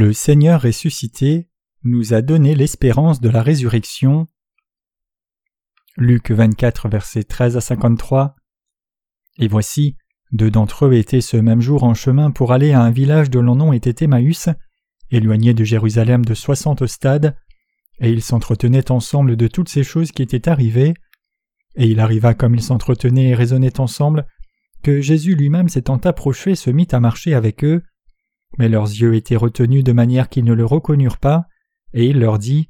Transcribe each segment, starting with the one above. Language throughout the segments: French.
Le Seigneur ressuscité nous a donné l'espérance de la résurrection. Luc 24, versets 13 à 53. Et voici, deux d'entre eux étaient ce même jour en chemin pour aller à un village dont le nom était Emmaüs, éloigné de Jérusalem de soixante stades, et ils s'entretenaient ensemble de toutes ces choses qui étaient arrivées. Et il arriva comme ils s'entretenaient et raisonnaient ensemble, que Jésus lui-même s'étant approché se mit à marcher avec eux, mais leurs yeux étaient retenus de manière qu'ils ne le reconnurent pas, et il leur dit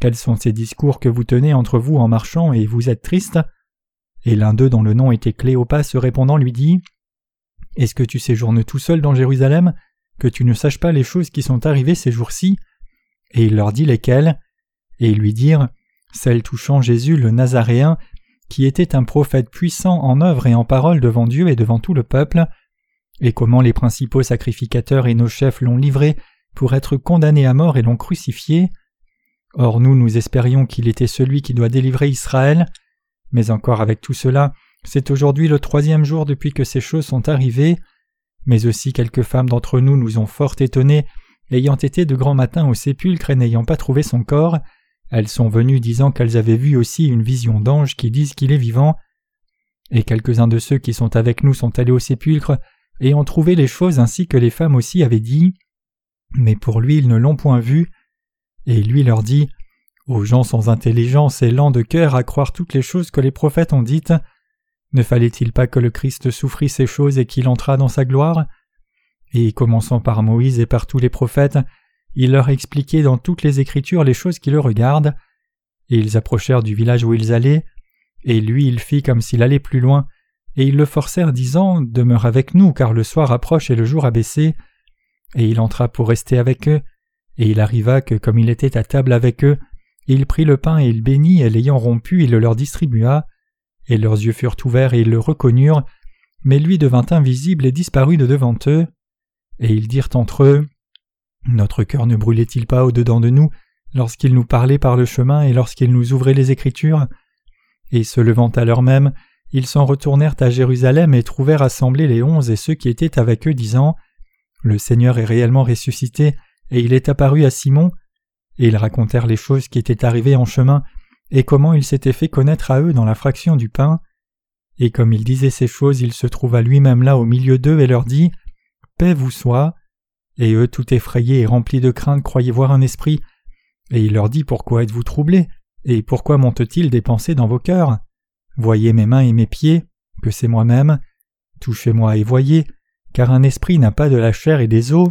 Quels sont ces discours que vous tenez entre vous en marchant et vous êtes tristes Et l'un d'eux dont le nom était Cléopas se répondant lui dit Est-ce que tu séjournes tout seul dans Jérusalem, que tu ne saches pas les choses qui sont arrivées ces jours-ci? Et il leur dit lesquelles? Et ils lui dirent Celles touchant Jésus le Nazaréen, qui était un prophète puissant en œuvre et en parole devant Dieu et devant tout le peuple, et comment les principaux sacrificateurs et nos chefs l'ont livré pour être condamné à mort et l'ont crucifié? Or nous nous espérions qu'il était celui qui doit délivrer Israël, mais encore avec tout cela, c'est aujourd'hui le troisième jour depuis que ces choses sont arrivées, mais aussi quelques femmes d'entre nous nous ont fort étonnés, ayant été de grand matin au sépulcre et n'ayant pas trouvé son corps, elles sont venues disant qu'elles avaient vu aussi une vision d'ange qui disent qu'il est vivant, et quelques-uns de ceux qui sont avec nous sont allés au sépulcre et ont trouvé les choses ainsi que les femmes aussi avaient dit. Mais pour lui ils ne l'ont point vu. Et lui leur dit Aux gens sans intelligence et lents de cœur à croire toutes les choses que les prophètes ont dites, ne fallait-il pas que le Christ souffrit ces choses et qu'il entrât dans sa gloire? Et commençant par Moïse et par tous les prophètes, il leur expliquait dans toutes les Écritures les choses qui le regardent. Et ils approchèrent du village où ils allaient, et lui il fit comme s'il allait plus loin, et ils le forcèrent disant Demeure avec nous, car le soir approche et le jour a baissé. Et il entra pour rester avec eux, et il arriva que comme il était à table avec eux, il prit le pain et il bénit, et l'ayant rompu, il le leur distribua, et leurs yeux furent ouverts et ils le reconnurent, mais lui devint invisible et disparut de devant eux. Et ils dirent entre eux notre cœur ne brûlait-il pas au-dedans de nous lorsqu'il nous parlait par le chemin et lorsqu'il nous ouvrait les Écritures? Et se levant à l'heure même, ils s'en retournèrent à Jérusalem et trouvèrent assemblés les onze et ceux qui étaient avec eux, disant Le Seigneur est réellement ressuscité, et il est apparu à Simon. Et ils racontèrent les choses qui étaient arrivées en chemin, et comment il s'était fait connaître à eux dans la fraction du pain. Et comme il disait ces choses, il se trouva lui-même là au milieu d'eux et leur dit Paix vous soit. Et eux, tout effrayés et remplis de crainte, croyaient voir un esprit. Et il leur dit Pourquoi êtes-vous troublés? Et pourquoi monte-t-il des pensées dans vos cœurs? Voyez mes mains et mes pieds, que c'est moi-même. Touchez-moi et voyez, car un esprit n'a pas de la chair et des os,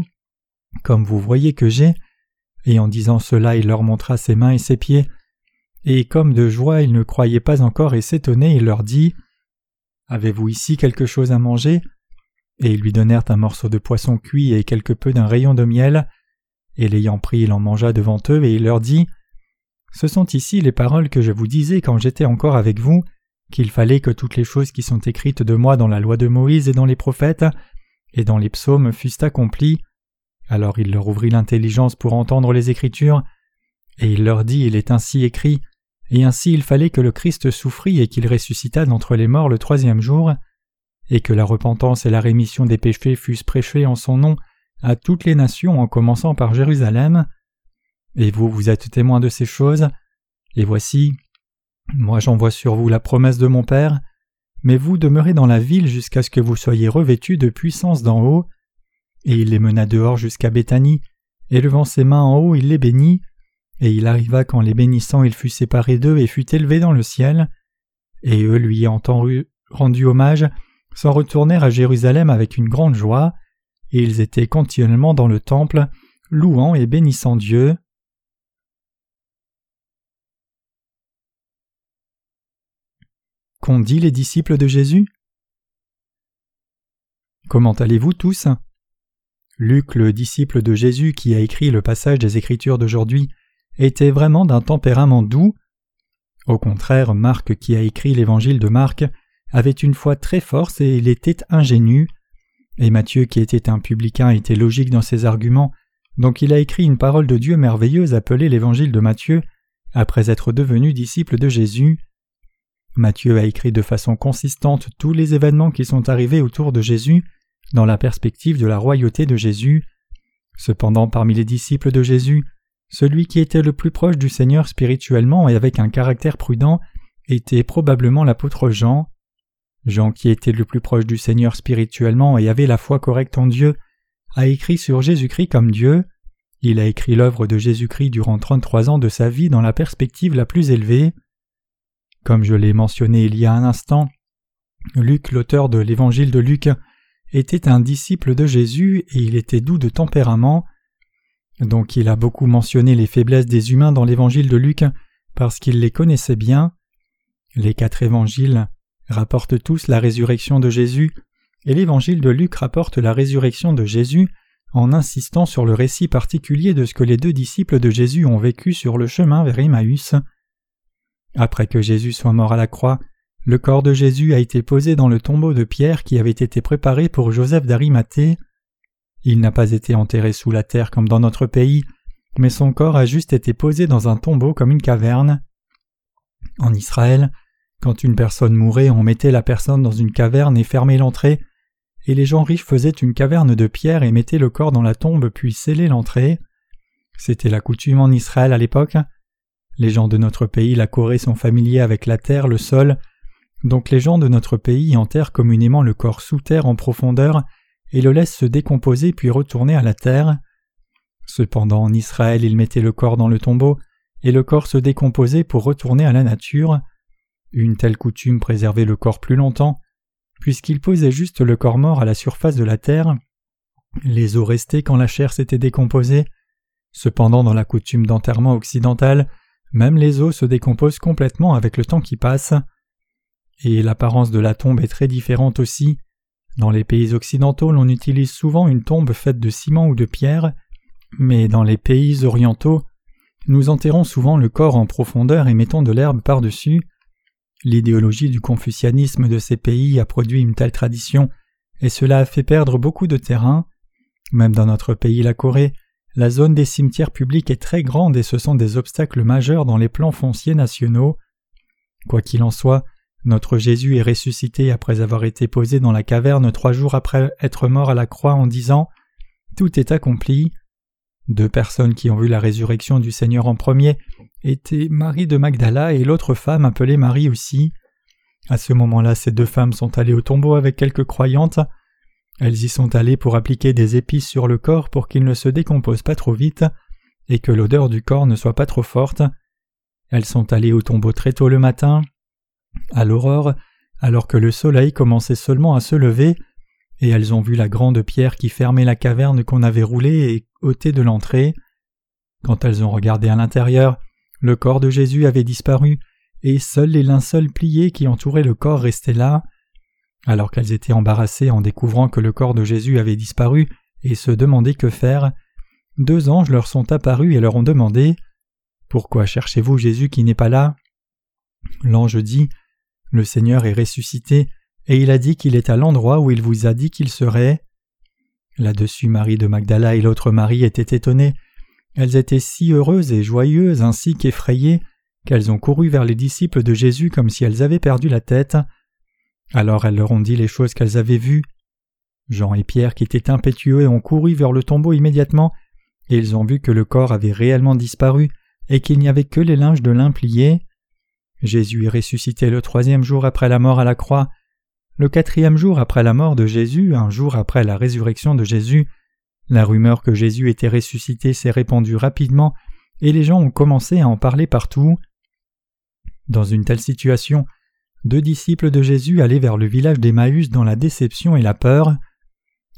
comme vous voyez que j'ai. Et en disant cela, il leur montra ses mains et ses pieds. Et comme de joie ils ne croyaient pas encore et s'étonnaient, il leur dit Avez-vous ici quelque chose à manger? Et ils lui donnèrent un morceau de poisson cuit et quelque peu d'un rayon de miel, et l'ayant pris il en mangea devant eux, et il leur dit Ce sont ici les paroles que je vous disais quand j'étais encore avec vous, qu'il fallait que toutes les choses qui sont écrites de moi dans la loi de Moïse et dans les prophètes, et dans les psaumes fussent accomplies. Alors il leur ouvrit l'intelligence pour entendre les Écritures, et il leur dit Il est ainsi écrit, et ainsi il fallait que le Christ souffrit et qu'il ressuscitât d'entre les morts le troisième jour et que la repentance et la rémission des péchés fussent prêchés en son nom à toutes les nations en commençant par Jérusalem. Et vous, vous êtes témoins de ces choses. Et voici, moi j'envoie sur vous la promesse de mon Père, mais vous demeurez dans la ville jusqu'à ce que vous soyez revêtus de puissance d'en haut. Et il les mena dehors jusqu'à Béthanie, et levant ses mains en haut, il les bénit, et il arriva qu'en les bénissant il fut séparé d'eux et fut élevé dans le ciel. Et eux lui ayant rendu hommage, s'en retournèrent à Jérusalem avec une grande joie, et ils étaient continuellement dans le temple, louant et bénissant Dieu. Qu'ont dit les disciples de Jésus? Comment allez-vous tous? Luc, le disciple de Jésus qui a écrit le passage des Écritures d'aujourd'hui, était vraiment d'un tempérament doux. Au contraire, Marc qui a écrit l'évangile de Marc avait une foi très forte et il était ingénu. Et Matthieu, qui était un publicain, était logique dans ses arguments, donc il a écrit une parole de Dieu merveilleuse appelée l'Évangile de Matthieu, après être devenu disciple de Jésus. Matthieu a écrit de façon consistante tous les événements qui sont arrivés autour de Jésus, dans la perspective de la royauté de Jésus. Cependant parmi les disciples de Jésus, celui qui était le plus proche du Seigneur spirituellement et avec un caractère prudent était probablement l'apôtre Jean. Jean qui était le plus proche du Seigneur spirituellement et avait la foi correcte en Dieu, a écrit sur Jésus-Christ comme Dieu. Il a écrit l'œuvre de Jésus-Christ durant trente-trois ans de sa vie dans la perspective la plus élevée. Comme je l'ai mentionné il y a un instant, Luc, l'auteur de l'évangile de Luc, était un disciple de Jésus et il était doux de tempérament. Donc il a beaucoup mentionné les faiblesses des humains dans l'évangile de Luc parce qu'il les connaissait bien. Les quatre évangiles rapportent tous la résurrection de Jésus et l'évangile de Luc rapporte la résurrection de Jésus en insistant sur le récit particulier de ce que les deux disciples de Jésus ont vécu sur le chemin vers Emmaüs. Après que Jésus soit mort à la croix, le corps de Jésus a été posé dans le tombeau de pierre qui avait été préparé pour Joseph d'Arimathée. Il n'a pas été enterré sous la terre comme dans notre pays, mais son corps a juste été posé dans un tombeau comme une caverne. En Israël, quand une personne mourait, on mettait la personne dans une caverne et fermait l'entrée, et les gens riches faisaient une caverne de pierre et mettaient le corps dans la tombe puis scellaient l'entrée. C'était la coutume en Israël à l'époque. Les gens de notre pays, la Corée, sont familiers avec la terre, le sol, donc les gens de notre pays enterrent communément le corps sous terre en profondeur et le laissent se décomposer puis retourner à la terre. Cependant en Israël ils mettaient le corps dans le tombeau et le corps se décomposait pour retourner à la nature. Une telle coutume préservait le corps plus longtemps, puisqu'il posait juste le corps mort à la surface de la terre. Les os restaient quand la chair s'était décomposée. Cependant dans la coutume d'enterrement occidental, même les os se décomposent complètement avec le temps qui passe et l'apparence de la tombe est très différente aussi. Dans les pays occidentaux, l'on utilise souvent une tombe faite de ciment ou de pierre, mais dans les pays orientaux, nous enterrons souvent le corps en profondeur et mettons de l'herbe par-dessus. L'idéologie du confucianisme de ces pays a produit une telle tradition, et cela a fait perdre beaucoup de terrain. Même dans notre pays, la Corée, la zone des cimetières publics est très grande et ce sont des obstacles majeurs dans les plans fonciers nationaux. Quoi qu'il en soit, notre Jésus est ressuscité après avoir été posé dans la caverne trois jours après être mort à la croix en disant Tout est accompli. Deux personnes qui ont vu la résurrection du Seigneur en premier étaient Marie de Magdala et l'autre femme appelée Marie aussi. À ce moment-là, ces deux femmes sont allées au tombeau avec quelques croyantes. Elles y sont allées pour appliquer des épices sur le corps pour qu'il ne se décompose pas trop vite et que l'odeur du corps ne soit pas trop forte. Elles sont allées au tombeau très tôt le matin, à l'aurore, alors que le soleil commençait seulement à se lever, et elles ont vu la grande pierre qui fermait la caverne qu'on avait roulée et ôtée de l'entrée. Quand elles ont regardé à l'intérieur, le corps de Jésus avait disparu, et seuls les linceuls pliés qui entouraient le corps restaient là. Alors qu'elles étaient embarrassées en découvrant que le corps de Jésus avait disparu et se demandaient que faire, deux anges leur sont apparus et leur ont demandé Pourquoi cherchez-vous Jésus qui n'est pas là? L'ange dit le Seigneur est ressuscité, et il a dit qu'il est à l'endroit où il vous a dit qu'il serait. Là-dessus Marie de Magdala et l'autre Marie étaient étonnées. Elles étaient si heureuses et joyeuses ainsi qu'effrayées qu'elles ont couru vers les disciples de Jésus comme si elles avaient perdu la tête. Alors elles leur ont dit les choses qu'elles avaient vues. Jean et Pierre, qui étaient impétueux, ont couru vers le tombeau immédiatement, et ils ont vu que le corps avait réellement disparu et qu'il n'y avait que les linges de lin pliés. Jésus est ressuscité le troisième jour après la mort à la croix. Le quatrième jour après la mort de Jésus, un jour après la résurrection de Jésus, la rumeur que Jésus était ressuscité s'est répandue rapidement et les gens ont commencé à en parler partout. Dans une telle situation, deux disciples de Jésus allaient vers le village d'Emmaüs dans la déception et la peur.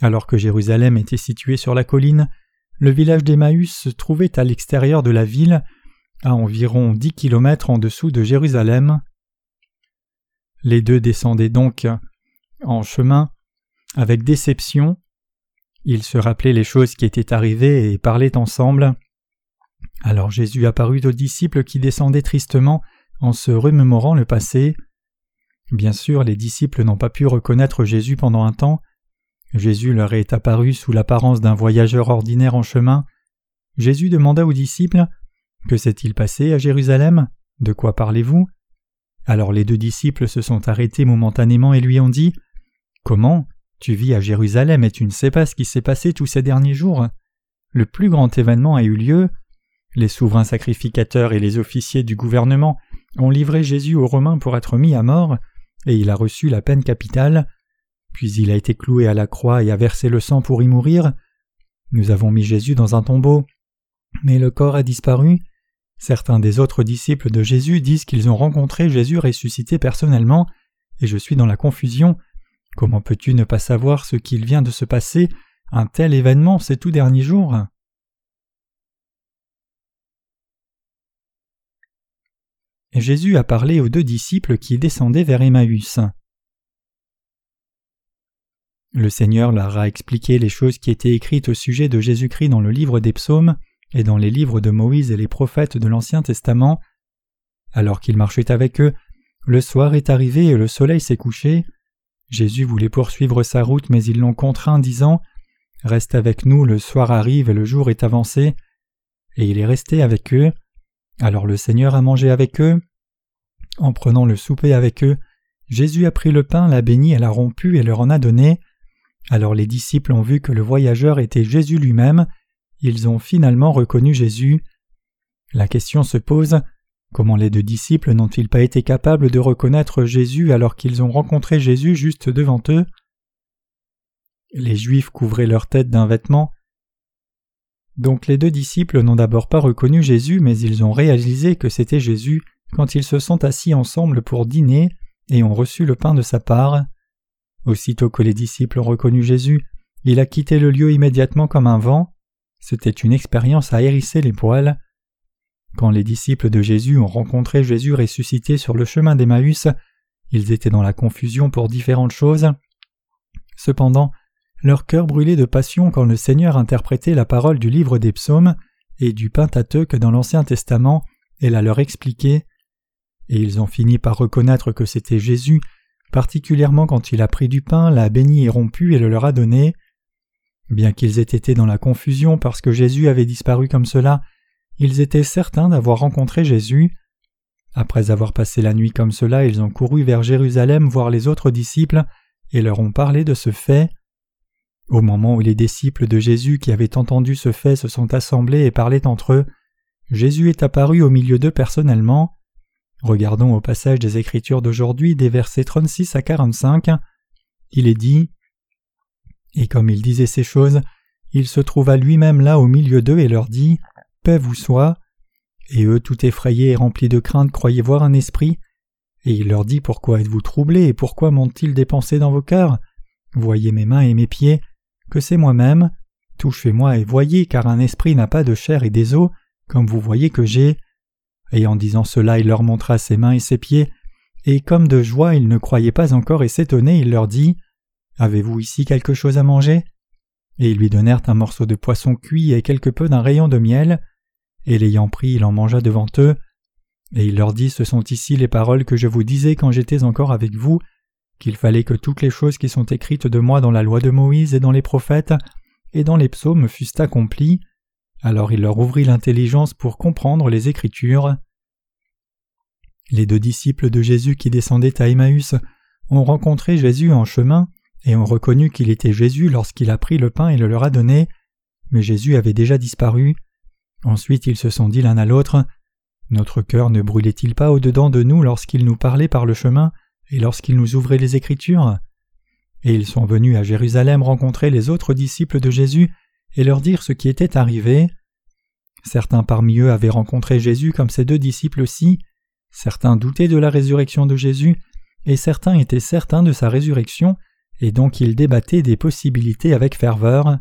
Alors que Jérusalem était situé sur la colline, le village d'Emmaüs se trouvait à l'extérieur de la ville, à environ dix kilomètres en dessous de Jérusalem. Les deux descendaient donc en chemin avec déception. Ils se rappelaient les choses qui étaient arrivées et parlaient ensemble. Alors Jésus apparut aux disciples qui descendaient tristement en se remémorant le passé. Bien sûr, les disciples n'ont pas pu reconnaître Jésus pendant un temps. Jésus leur est apparu sous l'apparence d'un voyageur ordinaire en chemin. Jésus demanda aux disciples que s'est-il passé à Jérusalem? De quoi parlez-vous? Alors les deux disciples se sont arrêtés momentanément et lui ont dit Comment? Tu vis à Jérusalem et tu ne sais pas ce qui s'est passé tous ces derniers jours le plus grand événement a eu lieu. Les souverains sacrificateurs et les officiers du gouvernement ont livré Jésus aux Romains pour être mis à mort, et il a reçu la peine capitale. Puis il a été cloué à la croix et a versé le sang pour y mourir. Nous avons mis Jésus dans un tombeau, mais le corps a disparu. Certains des autres disciples de Jésus disent qu'ils ont rencontré Jésus ressuscité personnellement, et je suis dans la confusion. Comment peux-tu ne pas savoir ce qu'il vient de se passer, un tel événement ces tout derniers jours? Jésus a parlé aux deux disciples qui descendaient vers Emmaüs. Le Seigneur leur a expliqué les choses qui étaient écrites au sujet de Jésus-Christ dans le livre des psaumes et dans les livres de Moïse et les prophètes de l'Ancien Testament. Alors qu'il marchait avec eux, le soir est arrivé et le soleil s'est couché. Jésus voulait poursuivre sa route, mais ils l'ont contraint, disant Reste avec nous, le soir arrive et le jour est avancé. Et il est resté avec eux. Alors le Seigneur a mangé avec eux. En prenant le souper avec eux, Jésus a pris le pain, l'a béni et l'a rompu et leur en a donné. Alors les disciples ont vu que le voyageur était Jésus lui-même, ils ont finalement reconnu Jésus. La question se pose comment les deux disciples n'ont-ils pas été capables de reconnaître Jésus alors qu'ils ont rencontré Jésus juste devant eux? Les Juifs couvraient leur tête d'un vêtement. Donc les deux disciples n'ont d'abord pas reconnu Jésus, mais ils ont réalisé que c'était Jésus quand ils se sont assis ensemble pour dîner et ont reçu le pain de sa part. Aussitôt que les disciples ont reconnu Jésus, il a quitté le lieu immédiatement comme un vent. C'était une expérience à hérisser les poils. Quand les disciples de Jésus ont rencontré Jésus ressuscité sur le chemin d'Emmaüs, ils étaient dans la confusion pour différentes choses. Cependant, leur cœur brûlait de passion quand le Seigneur interprétait la parole du livre des psaumes et du Pentateuque dans l'Ancien Testament et la leur expliqué. Et ils ont fini par reconnaître que c'était Jésus particulièrement quand il a pris du pain, l'a béni et rompu et le leur a donné. Bien qu'ils aient été dans la confusion parce que Jésus avait disparu comme cela, ils étaient certains d'avoir rencontré Jésus. Après avoir passé la nuit comme cela, ils ont couru vers Jérusalem voir les autres disciples et leur ont parlé de ce fait. Au moment où les disciples de Jésus qui avaient entendu ce fait se sont assemblés et parlaient entre eux, Jésus est apparu au milieu d'eux personnellement. Regardons au passage des Écritures d'aujourd'hui des versets 36 à 45. Il est dit Et comme il disait ces choses, il se trouva lui-même là au milieu d'eux et leur dit Paix vous soit. Et eux, tout effrayés et remplis de crainte, croyaient voir un esprit. Et il leur dit Pourquoi êtes-vous troublés et pourquoi m'ont-ils dépensé dans vos cœurs? Voyez mes mains et mes pieds, que c'est moi-même. Touchez-moi et voyez, car un esprit n'a pas de chair et des os, comme vous voyez que j'ai. Et en disant cela, il leur montra ses mains et ses pieds, et comme de joie ils ne croyaient pas encore et s'étonnaient, il leur dit Avez-vous ici quelque chose à manger? Et ils lui donnèrent un morceau de poisson cuit et quelque peu d'un rayon de miel, et l'ayant pris, il en mangea devant eux. Et il leur dit Ce sont ici les paroles que je vous disais quand j'étais encore avec vous, qu'il fallait que toutes les choses qui sont écrites de moi dans la loi de Moïse et dans les prophètes et dans les psaumes fussent accomplies. Alors il leur ouvrit l'intelligence pour comprendre les Écritures. Les deux disciples de Jésus qui descendaient à Emmaüs ont rencontré Jésus en chemin et ont reconnu qu'il était Jésus lorsqu'il a pris le pain et le leur a donné, mais Jésus avait déjà disparu. Ensuite ils se sont dit l'un à l'autre Notre cœur ne brûlait-il pas au-dedans de nous lorsqu'il nous parlait par le chemin? Et lorsqu'il nous ouvrait les Écritures Et ils sont venus à Jérusalem rencontrer les autres disciples de Jésus et leur dire ce qui était arrivé. Certains parmi eux avaient rencontré Jésus comme ses deux disciples aussi, certains doutaient de la résurrection de Jésus, et certains étaient certains de sa résurrection, et donc ils débattaient des possibilités avec ferveur.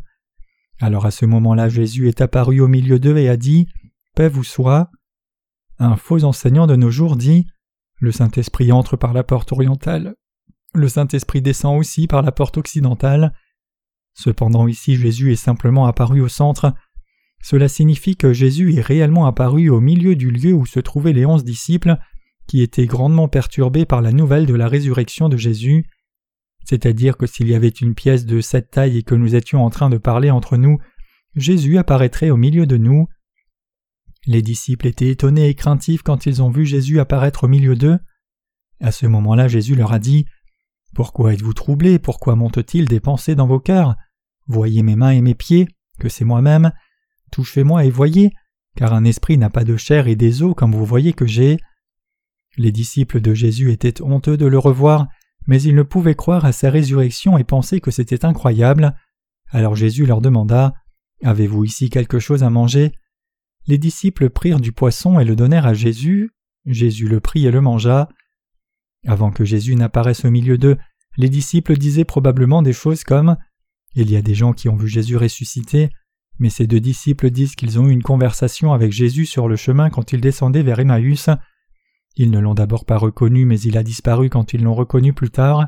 Alors à ce moment-là Jésus est apparu au milieu d'eux et a dit Paix vous soit. Un faux enseignant de nos jours dit Le Saint-Esprit entre par la porte orientale. Le Saint-Esprit descend aussi par la porte occidentale. Cependant ici Jésus est simplement apparu au centre. Cela signifie que Jésus est réellement apparu au milieu du lieu où se trouvaient les onze disciples, qui étaient grandement perturbés par la nouvelle de la résurrection de Jésus. C'est-à-dire que s'il y avait une pièce de cette taille et que nous étions en train de parler entre nous, Jésus apparaîtrait au milieu de nous. Les disciples étaient étonnés et craintifs quand ils ont vu Jésus apparaître au milieu d'eux. À ce moment-là, Jésus leur a dit Pourquoi êtes-vous troublés? Pourquoi monte-t-il des pensées dans vos cœurs? Voyez mes mains et mes pieds, que c'est moi-même. Touchez-moi et voyez, car un esprit n'a pas de chair et des os comme vous voyez que j'ai. Les disciples de Jésus étaient honteux de le revoir, mais ils ne pouvaient croire à sa résurrection et pensaient que c'était incroyable. Alors Jésus leur demanda Avez-vous ici quelque chose à manger? Les disciples prirent du poisson et le donnèrent à Jésus. Jésus le prit et le mangea. Avant que Jésus n'apparaisse au milieu d'eux, les disciples disaient probablement des choses comme Il y a des gens qui ont vu Jésus ressusciter, mais ces deux disciples disent qu'ils ont eu une conversation avec Jésus sur le chemin quand ils descendaient vers Emmaüs. Ils ne l'ont d'abord pas reconnu, mais il a disparu quand ils l'ont reconnu plus tard.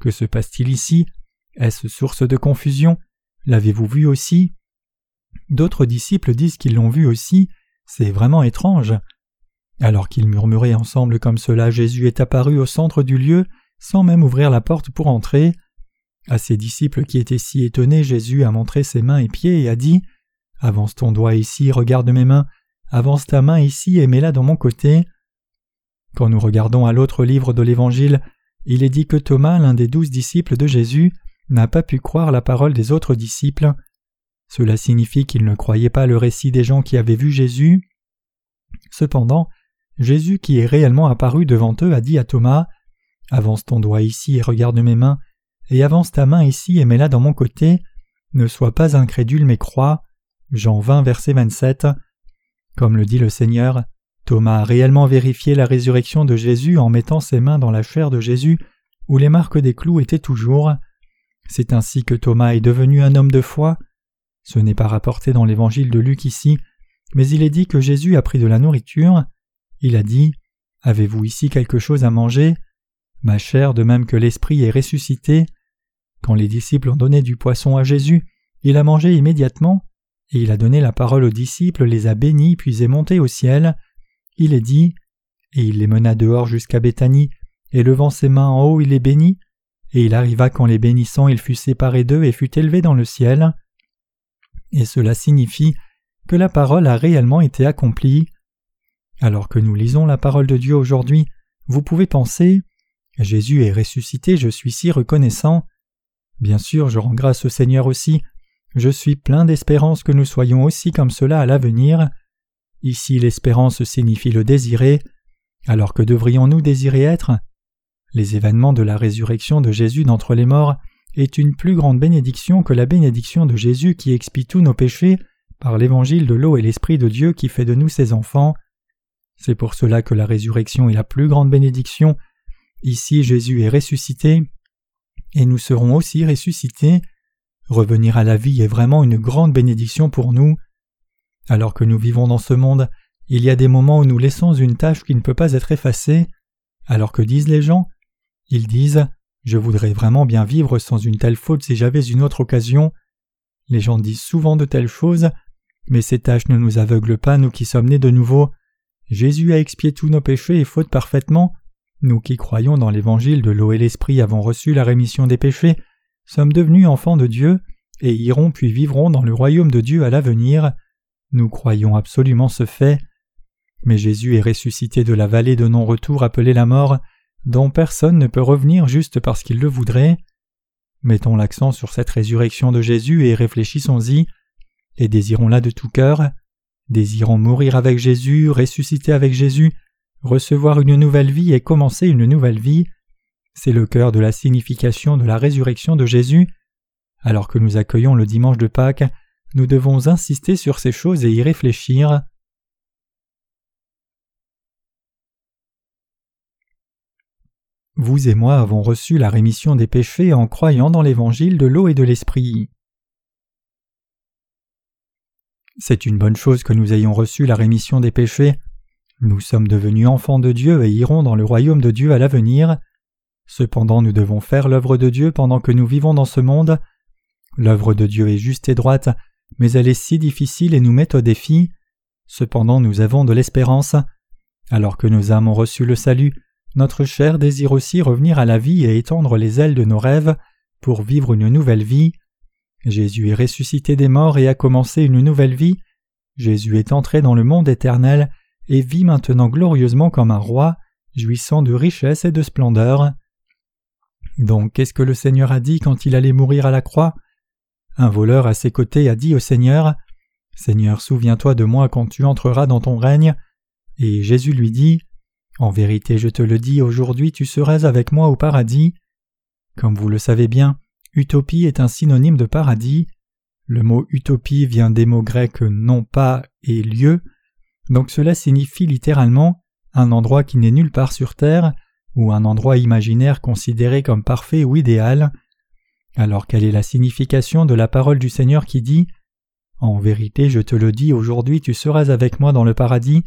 Que se passe-t-il ici? Est-ce source de confusion? L'avez-vous vu aussi? D'autres disciples disent qu'ils l'ont vu aussi. C'est vraiment étrange. Alors qu'ils murmuraient ensemble comme cela, Jésus est apparu au centre du lieu, sans même ouvrir la porte pour entrer. À ses disciples qui étaient si étonnés, Jésus a montré ses mains et pieds et a dit Avance ton doigt ici, regarde mes mains, avance ta main ici et mets-la dans mon côté. Quand nous regardons à l'autre livre de l'Évangile, il est dit que Thomas, l'un des douze disciples de Jésus, n'a pas pu croire la parole des autres disciples. Cela signifie qu'il ne croyait pas le récit des gens qui avaient vu Jésus. Cependant, Jésus qui est réellement apparu devant eux a dit à Thomas Avance ton doigt ici et regarde mes mains, et avance ta main ici et mets-la dans mon côté. Ne sois pas incrédule mais crois. Jean 20, verset 27. Comme le dit le Seigneur, Thomas a réellement vérifié la résurrection de Jésus en mettant ses mains dans la chair de Jésus où les marques des clous étaient toujours. C'est ainsi que Thomas est devenu un homme de foi. Ce n'est pas rapporté dans l'évangile de Luc ici, mais il est dit que Jésus a pris de la nourriture. Il a dit Avez-vous ici quelque chose à manger? Ma chair, de même que l'Esprit, est ressuscité. Quand les disciples ont donné du poisson à Jésus, il a mangé immédiatement, et il a donné la parole aux disciples, les a bénis, puis est monté au ciel. Il est dit Et il les mena dehors jusqu'à Béthanie, et levant ses mains en haut, il les bénit. Et il arriva qu'en les bénissant, il fut séparé d'eux et fut élevé dans le ciel. Et cela signifie que la parole a réellement été accomplie. Alors que nous lisons la parole de Dieu aujourd'hui, vous pouvez penser Jésus est ressuscité, je suis si reconnaissant. Bien sûr, je rends grâce au Seigneur aussi. Je suis plein d'espérance que nous soyons aussi comme cela à l'avenir. Ici l'espérance signifie le désirer, alors que devrions-nous désirer être? Les événements de la résurrection de Jésus d'entre les morts est une plus grande bénédiction que la bénédiction de Jésus qui expie tous nos péchés par l'évangile de l'eau et l'Esprit de Dieu qui fait de nous ses enfants. C'est pour cela que la résurrection est la plus grande bénédiction. Ici Jésus est ressuscité, et nous serons aussi ressuscités. Revenir à la vie est vraiment une grande bénédiction pour nous. Alors que nous vivons dans ce monde, il y a des moments où nous laissons une tâche qui ne peut pas être effacée. Alors que disent les gens? Ils disent Je voudrais vraiment bien vivre sans une telle faute si j'avais une autre occasion. Les gens disent souvent de telles choses, mais ces tâches ne nous aveuglent pas, nous qui sommes nés de nouveau. Jésus a expié tous nos péchés et fautes parfaitement. Nous qui croyons dans l'évangile de l'eau et l'esprit avons reçu la rémission des péchés, sommes devenus enfants de Dieu, et irons puis vivrons dans le royaume de Dieu à l'avenir. Nous croyons absolument ce fait. Mais Jésus est ressuscité de la vallée de non-retour appelée la mort, dont personne ne peut revenir juste parce qu'il le voudrait. Mettons l'accent sur cette résurrection de Jésus et réfléchissons-y, et désirons-la de tout cœur. Désirons mourir avec Jésus, ressusciter avec Jésus, recevoir une nouvelle vie et commencer une nouvelle vie. C'est le cœur de la signification de la résurrection de Jésus. Alors que nous accueillons le dimanche de Pâques, nous devons insister sur ces choses et y réfléchir. Vous et moi avons reçu la rémission des péchés en croyant dans l'évangile de l'eau et de l'esprit. C'est une bonne chose que nous ayons reçu la rémission des péchés. Nous sommes devenus enfants de Dieu et irons dans le royaume de Dieu à l'avenir. Cependant nous devons faire l'œuvre de Dieu pendant que nous vivons dans ce monde. L'œuvre de Dieu est juste et droite, mais elle est si difficile et nous met au défi. Cependant nous avons de l'espérance. Alors que nos âmes ont reçu le salut, notre chair désire aussi revenir à la vie et étendre les ailes de nos rêves pour vivre une nouvelle vie. Jésus est ressuscité des morts et a commencé une nouvelle vie. Jésus est entré dans le monde éternel et vit maintenant glorieusement comme un roi, jouissant de richesse et de splendeur. Donc qu'est-ce que le Seigneur a dit quand il allait mourir à la croix? Un voleur à ses côtés a dit au Seigneur Seigneur, souviens-toi de moi quand tu entreras dans ton règne. Et Jésus lui dit En vérité, je te le dis, aujourd'hui tu seras avec moi au paradis. Comme vous le savez bien, utopie est un synonyme de paradis. Le mot utopie vient des mots grecs non pas et lieu, donc cela signifie littéralement un endroit qui n'est nulle part sur terre, ou un endroit imaginaire considéré comme parfait ou idéal. Alors quelle est la signification de la parole du Seigneur qui dit En vérité, je te le dis, aujourd'hui tu seras avec moi dans le paradis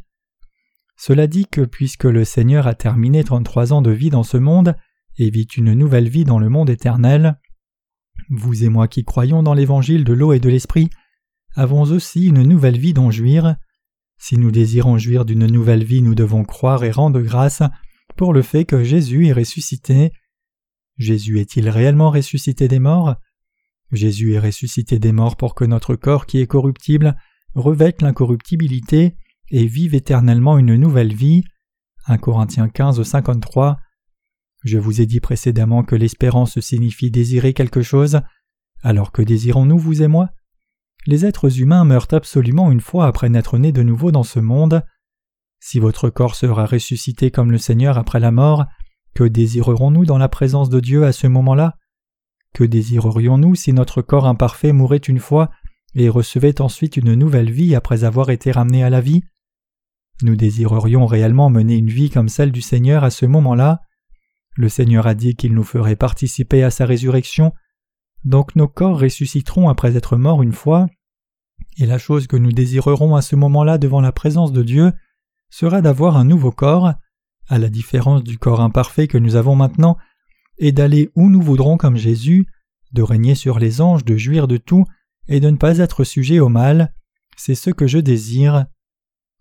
Cela dit que puisque le Seigneur a terminé trente-trois ans de vie dans ce monde et vit une nouvelle vie dans le monde éternel, vous et moi qui croyons dans l'évangile de l'eau et de l'esprit avons aussi une nouvelle vie dont jouir. Si nous désirons jouir d'une nouvelle vie, nous devons croire et rendre grâce pour le fait que Jésus est ressuscité. Jésus est-il réellement ressuscité des morts? Jésus est ressuscité des morts pour que notre corps qui est corruptible revête l'incorruptibilité et vive éternellement une nouvelle vie. 1 Corinthiens 15, 53. Je vous ai dit précédemment que l'espérance signifie désirer quelque chose. Alors que désirons-nous, vous et moi? Les êtres humains meurent absolument une fois après n'être nés de nouveau dans ce monde. Si votre corps sera ressuscité comme le Seigneur après la mort, que désirerons-nous dans la présence de Dieu à ce moment-là? Que désirerions-nous si notre corps imparfait mourait une fois et recevait ensuite une nouvelle vie après avoir été ramené à la vie? Nous désirerions réellement mener une vie comme celle du Seigneur à ce moment-là. Le Seigneur a dit qu'il nous ferait participer à sa résurrection, donc nos corps ressusciteront après être morts une fois, et la chose que nous désirerons à ce moment-là devant la présence de Dieu, sera d'avoir un nouveau corps, à la différence du corps imparfait que nous avons maintenant, et d'aller où nous voudrons comme Jésus, de régner sur les anges, de jouir de tout, et de ne pas être sujet au mal, c'est ce que je désire.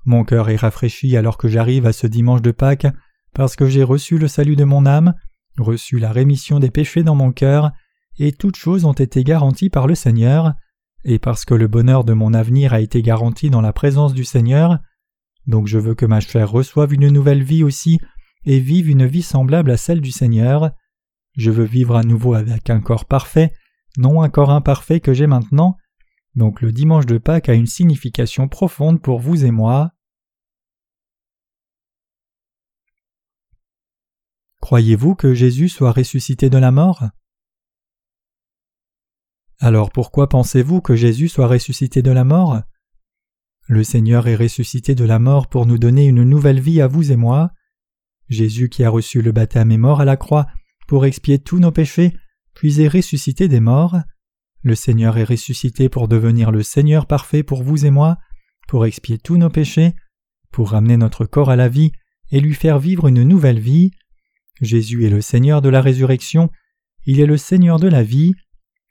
Mon cœur est rafraîchi alors que j'arrive à ce dimanche de Pâques, parce que j'ai reçu le salut de mon âme, reçu la rémission des péchés dans mon cœur, et toutes choses ont été garanties par le Seigneur, et parce que le bonheur de mon avenir a été garanti dans la présence du Seigneur, donc je veux que ma chair reçoive une nouvelle vie aussi et vive une vie semblable à celle du Seigneur. Je veux vivre à nouveau avec un corps parfait, non un corps imparfait que j'ai maintenant. Donc le dimanche de Pâques a une signification profonde pour vous et moi. Croyez-vous que Jésus soit ressuscité de la mort? Alors pourquoi pensez-vous que Jésus soit ressuscité de la mort? Le Seigneur est ressuscité de la mort pour nous donner une nouvelle vie à vous et moi. Jésus qui a reçu le baptême est mort à la croix pour expier tous nos péchés, puis est ressuscité des morts. Le Seigneur est ressuscité pour devenir le Seigneur parfait pour vous et moi, pour expier tous nos péchés, pour ramener notre corps à la vie et lui faire vivre une nouvelle vie. Jésus est le Seigneur de la résurrection, il est le Seigneur de la vie.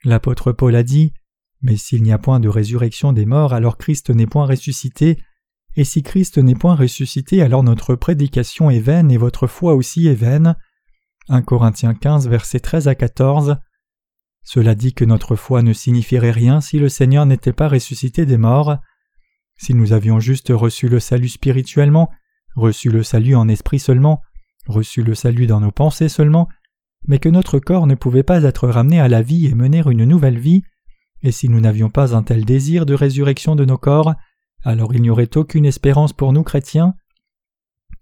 L'apôtre Paul a dit mais s'il n'y a point de résurrection des morts, alors Christ n'est point ressuscité, et si Christ n'est point ressuscité, alors notre prédication est vaine et votre foi aussi est vaine. 1 Corinthiens 15, versets 13 à 14. Cela dit que notre foi ne signifierait rien si le Seigneur n'était pas ressuscité des morts. Si nous avions juste reçu le salut spirituellement, reçu le salut en esprit seulement, reçu le salut dans nos pensées seulement, mais que notre corps ne pouvait pas être ramené à la vie et mener une nouvelle vie, et si nous n'avions pas un tel désir de résurrection de nos corps, alors il n'y aurait aucune espérance pour nous chrétiens.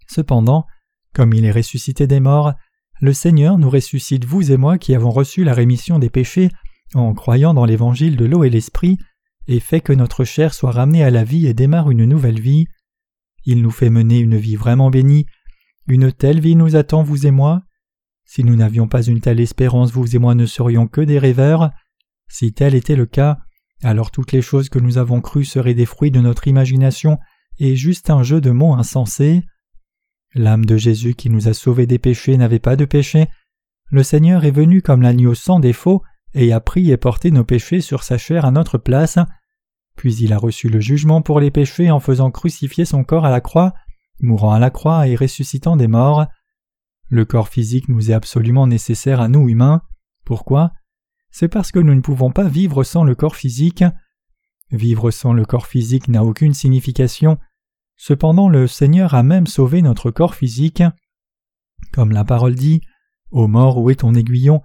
Cependant, comme il est ressuscité des morts, le Seigneur nous ressuscite vous et moi qui avons reçu la rémission des péchés en croyant dans l'évangile de l'eau et l'esprit, et fait que notre chair soit ramenée à la vie et démarre une nouvelle vie. Il nous fait mener une vie vraiment bénie. Une telle vie nous attend, vous et moi. Si nous n'avions pas une telle espérance, vous et moi ne serions que des rêveurs. Si tel était le cas, alors toutes les choses que nous avons crues seraient des fruits de notre imagination et juste un jeu de mots insensé. L'âme de Jésus qui nous a sauvés des péchés n'avait pas de péché. Le Seigneur est venu comme l'agneau sans défaut et a pris et porté nos péchés sur sa chair à notre place. Puis il a reçu le jugement pour les péchés en faisant crucifier son corps à la croix, mourant à la croix et ressuscitant des morts. Le corps physique nous est absolument nécessaire à nous humains. Pourquoi? C'est parce que nous ne pouvons pas vivre sans le corps physique. Vivre sans le corps physique n'a aucune signification. Cependant, le Seigneur a même sauvé notre corps physique. Comme la parole dit Ô mort, où est ton aiguillon?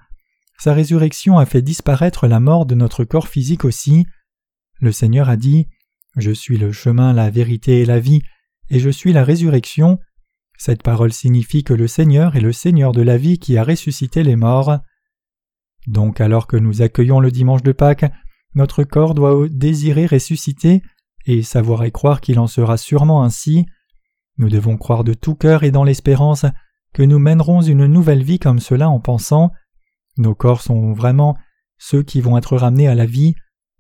Sa résurrection a fait disparaître la mort de notre corps physique aussi. Le Seigneur a dit Je suis le chemin, la vérité et la vie, et je suis la résurrection. Cette parole signifie que le Seigneur est le Seigneur de la vie qui a ressuscité les morts. Donc alors que nous accueillons le dimanche de Pâques, notre corps doit désirer ressusciter et savoir et croire qu'il en sera sûrement ainsi. Nous devons croire de tout cœur et dans l'espérance que nous mènerons une nouvelle vie comme cela en pensant. Nos corps sont vraiment ceux qui vont être ramenés à la vie.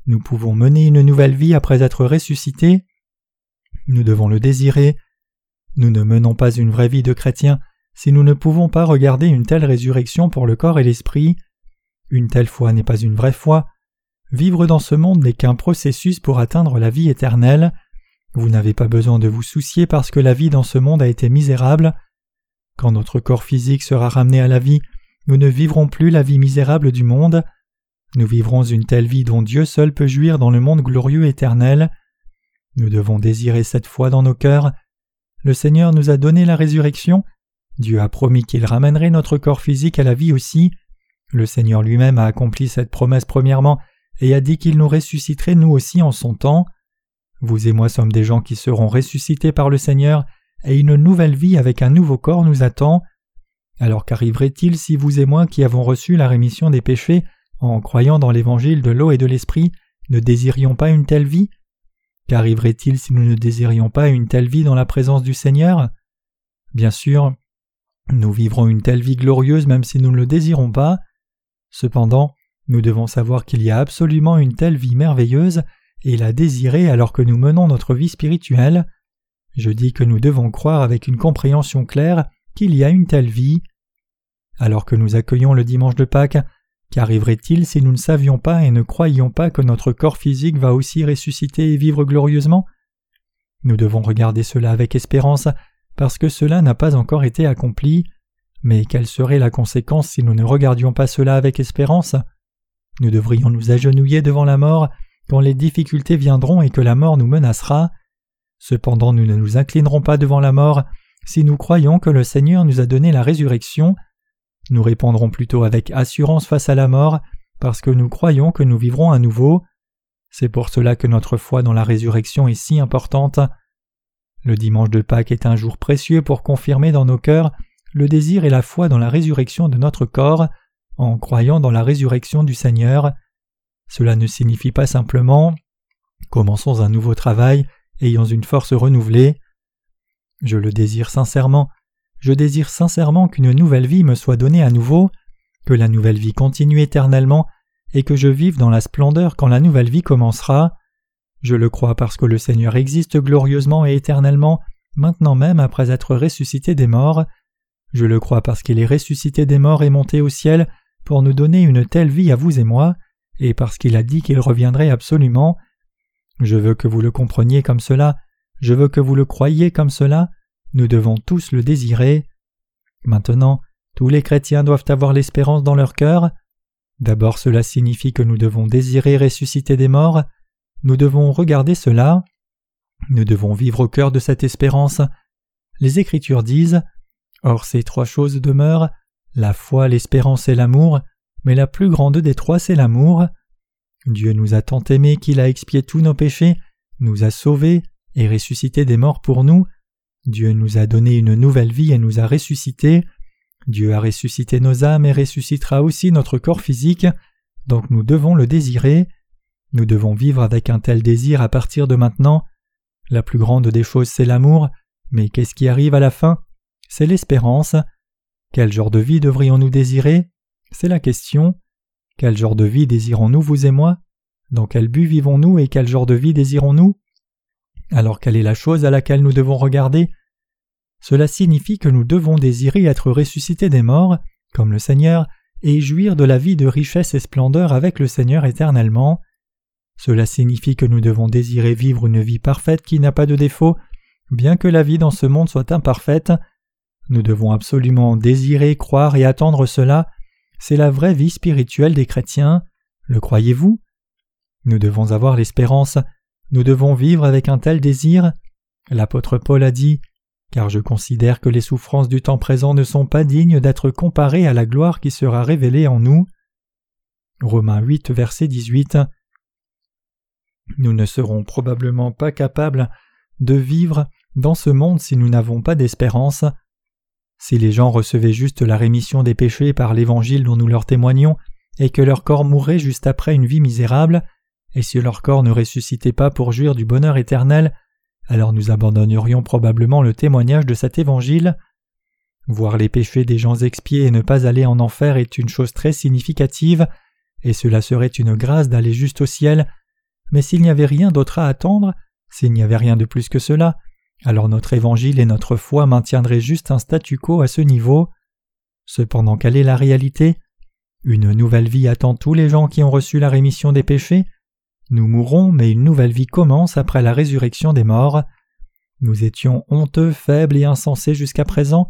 Nous pouvons mener une nouvelle vie après être ressuscités. Nous devons le désirer. Nous ne menons pas une vraie vie de chrétien si nous ne pouvons pas regarder une telle résurrection pour le corps et l'esprit. Une telle foi n'est pas une vraie foi. Vivre dans ce monde n'est qu'un processus pour atteindre la vie éternelle. Vous n'avez pas besoin de vous soucier parce que la vie dans ce monde a été misérable. Quand notre corps physique sera ramené à la vie, nous ne vivrons plus la vie misérable du monde. Nous vivrons une telle vie dont Dieu seul peut jouir dans le monde glorieux éternel. Nous devons désirer cette foi dans nos cœurs. Le Seigneur nous a donné la résurrection. Dieu a promis qu'il ramènerait notre corps physique à la vie aussi. Le Seigneur lui-même a accompli cette promesse premièrement et a dit qu'il nous ressusciterait nous aussi en son temps. Vous et moi sommes des gens qui seront ressuscités par le Seigneur, et une nouvelle vie avec un nouveau corps nous attend. Alors qu'arriverait-il si vous et moi qui avons reçu la rémission des péchés en croyant dans l'évangile de l'eau et de l'esprit ne désirions pas une telle vie? Qu'arriverait-il si nous ne désirions pas une telle vie dans la présence du Seigneur? Bien sûr, nous vivrons une telle vie glorieuse même si nous ne le désirons pas. Cependant, nous devons savoir qu'il y a absolument une telle vie merveilleuse et la désirer alors que nous menons notre vie spirituelle. Je dis que nous devons croire avec une compréhension claire qu'il y a une telle vie. Alors que nous accueillons le dimanche de Pâques, qu'arriverait-il si nous ne savions pas et ne croyions pas que notre corps physique va aussi ressusciter et vivre glorieusement? Nous devons regarder cela avec espérance parce que cela n'a pas encore été accompli. Mais quelle serait la conséquence si nous ne regardions pas cela avec espérance? Nous devrions nous agenouiller devant la mort quand les difficultés viendront et que la mort nous menacera. Cependant nous ne nous inclinerons pas devant la mort si nous croyons que le Seigneur nous a donné la résurrection. Nous répondrons plutôt avec assurance face à la mort parce que nous croyons que nous vivrons à nouveau. C'est pour cela que notre foi dans la résurrection est si importante. Le dimanche de Pâques est un jour précieux pour confirmer dans nos cœurs le désir et la foi dans la résurrection de notre corps en croyant dans la résurrection du Seigneur. Cela ne signifie pas simplement commençons un nouveau travail ayant une force renouvelée. Je le désire sincèrement, je désire sincèrement qu'une nouvelle vie me soit donnée à nouveau, que la nouvelle vie continue éternellement et que je vive dans la splendeur quand la nouvelle vie commencera. Je le crois parce que le Seigneur existe glorieusement et éternellement, maintenant même après être ressuscité des morts. Je le crois parce qu'il est ressuscité des morts et monté au ciel pour nous donner une telle vie à vous et moi, et parce qu'il a dit qu'il reviendrait absolument. Je veux que vous le compreniez comme cela, je veux que vous le croyiez comme cela, nous devons tous le désirer. Maintenant, tous les chrétiens doivent avoir l'espérance dans leur cœur. D'abord cela signifie que nous devons désirer ressusciter des morts, nous devons regarder cela, nous devons vivre au cœur de cette espérance. Les Écritures disent Or ces trois choses demeurent la foi, l'espérance et l'amour, mais la plus grande des trois c'est l'amour. Dieu nous a tant aimés qu'il a expié tous nos péchés, nous a sauvés et ressuscité des morts pour nous. Dieu nous a donné une nouvelle vie et nous a ressuscités. Dieu a ressuscité nos âmes et ressuscitera aussi notre corps physique, donc nous devons le désirer. Nous devons vivre avec un tel désir à partir de maintenant. La plus grande des choses c'est l'amour, mais qu'est-ce qui arrive à la fin? C'est l'espérance. Quel genre de vie devrions-nous désirer? C'est la question. Quel genre de vie désirons-nous, vous et moi? Dans quel but vivons-nous et quel genre de vie désirons-nous? Alors quelle est la chose à laquelle nous devons regarder? Cela signifie que nous devons désirer être ressuscités des morts, comme le Seigneur, et jouir de la vie de richesse et splendeur avec le Seigneur éternellement. Cela signifie que nous devons désirer vivre une vie parfaite qui n'a pas de défaut, bien que la vie dans ce monde soit imparfaite, nous devons absolument désirer, croire et attendre cela. C'est la vraie vie spirituelle des chrétiens. Le croyez-vous? Nous devons avoir l'espérance. Nous devons vivre avec un tel désir. L'apôtre Paul a dit Car je considère que les souffrances du temps présent ne sont pas dignes d'être comparées à la gloire qui sera révélée en nous. Romains 8, verset 18. Nous ne serons probablement pas capables de vivre dans ce monde si nous n'avons pas d'espérance. Si les gens recevaient juste la rémission des péchés par l'évangile dont nous leur témoignons, et que leur corps mourrait juste après une vie misérable, et si leur corps ne ressuscitait pas pour jouir du bonheur éternel, alors nous abandonnerions probablement le témoignage de cet évangile. Voir les péchés des gens expiés et ne pas aller en enfer est une chose très significative, et cela serait une grâce d'aller juste au ciel, mais s'il n'y avait rien d'autre à attendre, s'il n'y avait rien de plus que cela, alors notre évangile et notre foi maintiendraient juste un statu quo à ce niveau. Cependant, quelle est la réalité? Une nouvelle vie attend tous les gens qui ont reçu la rémission des péchés. Nous mourrons, mais une nouvelle vie commence après la résurrection des morts. Nous étions honteux, faibles et insensés jusqu'à présent.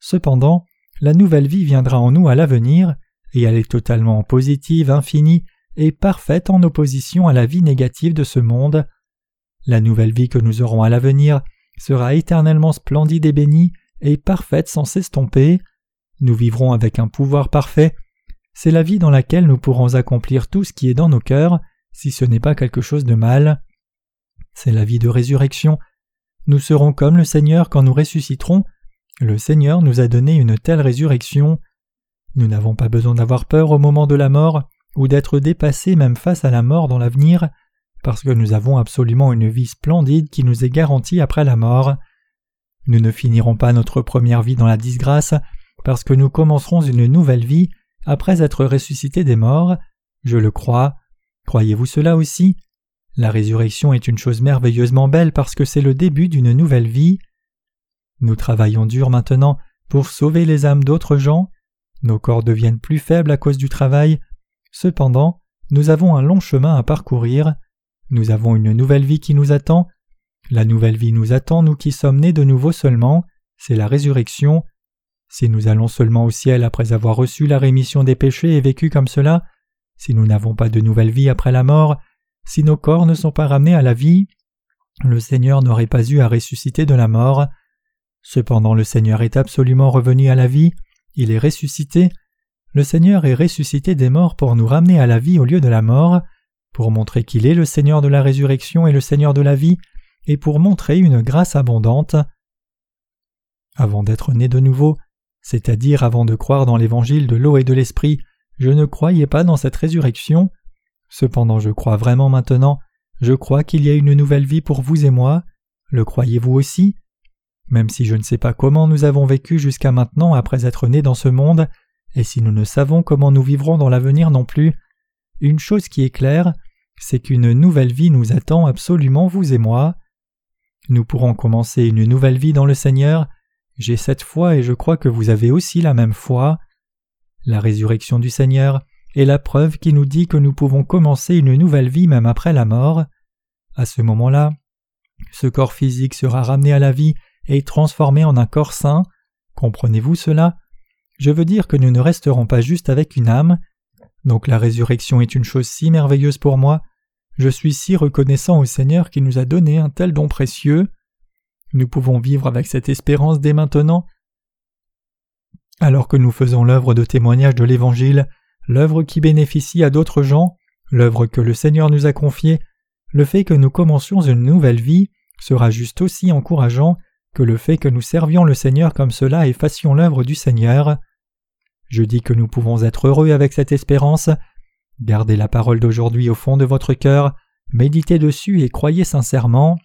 Cependant, la nouvelle vie viendra en nous à l'avenir, et elle est totalement positive, infinie et parfaite en opposition à la vie négative de ce monde. La nouvelle vie que nous aurons à l'avenir sera éternellement splendide et bénie et parfaite sans s'estomper. Nous vivrons avec un pouvoir parfait. C'est la vie dans laquelle nous pourrons accomplir tout ce qui est dans nos cœurs, si ce n'est pas quelque chose de mal. C'est la vie de résurrection. Nous serons comme le Seigneur quand nous ressusciterons. Le Seigneur nous a donné une telle résurrection. Nous n'avons pas besoin d'avoir peur au moment de la mort, ou d'être dépassés même face à la mort dans l'avenir parce que nous avons absolument une vie splendide qui nous est garantie après la mort. Nous ne finirons pas notre première vie dans la disgrâce, parce que nous commencerons une nouvelle vie après être ressuscités des morts. Je le crois. Croyez-vous cela aussi? La résurrection est une chose merveilleusement belle parce que c'est le début d'une nouvelle vie. Nous travaillons dur maintenant pour sauver les âmes d'autres gens. Nos corps deviennent plus faibles à cause du travail. Cependant, nous avons un long chemin à parcourir. Nous avons une nouvelle vie qui nous attend. La nouvelle vie nous attend, nous qui sommes nés de nouveau seulement, c'est la résurrection. Si nous allons seulement au ciel après avoir reçu la rémission des péchés et vécu comme cela, si nous n'avons pas de nouvelle vie après la mort, si nos corps ne sont pas ramenés à la vie, le Seigneur n'aurait pas eu à ressusciter de la mort. Cependant le Seigneur est absolument revenu à la vie, il est ressuscité. Le Seigneur est ressuscité des morts pour nous ramener à la vie au lieu de la mort pour montrer qu'il est le Seigneur de la résurrection et le Seigneur de la vie, et pour montrer une grâce abondante. Avant d'être né de nouveau, c'est-à-dire avant de croire dans l'évangile de l'eau et de l'esprit, je ne croyais pas dans cette résurrection. Cependant je crois vraiment maintenant, je crois qu'il y a une nouvelle vie pour vous et moi. Le croyez-vous aussi? Même si je ne sais pas comment nous avons vécu jusqu'à maintenant après être nés dans ce monde, et si nous ne savons comment nous vivrons dans l'avenir non plus, une chose qui est claire, c'est qu'une nouvelle vie nous attend absolument vous et moi. Nous pourrons commencer une nouvelle vie dans le Seigneur. J'ai cette foi et je crois que vous avez aussi la même foi. La résurrection du Seigneur est la preuve qui nous dit que nous pouvons commencer une nouvelle vie même après la mort. À ce moment-là, ce corps physique sera ramené à la vie et transformé en un corps saint. Comprenez-vous cela? Je veux dire que nous ne resterons pas juste avec une âme, donc la résurrection est une chose si merveilleuse pour moi, je suis si reconnaissant au Seigneur qui nous a donné un tel don précieux. Nous pouvons vivre avec cette espérance dès maintenant. Alors que nous faisons l'œuvre de témoignage de l'Évangile, l'œuvre qui bénéficie à d'autres gens, l'œuvre que le Seigneur nous a confiée, le fait que nous commencions une nouvelle vie sera juste aussi encourageant que le fait que nous servions le Seigneur comme cela et fassions l'œuvre du Seigneur. Je dis que nous pouvons être heureux avec cette espérance. Gardez la parole d'aujourd'hui au fond de votre cœur, méditez dessus et croyez sincèrement.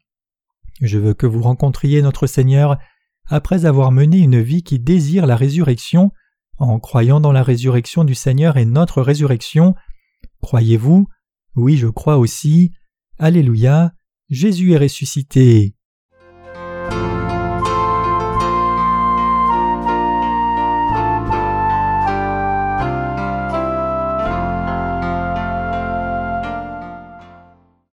Je veux que vous rencontriez notre Seigneur après avoir mené une vie qui désire la résurrection, en croyant dans la résurrection du Seigneur et notre résurrection. Croyez-vous? Oui, je crois aussi. Alléluia. Jésus est ressuscité.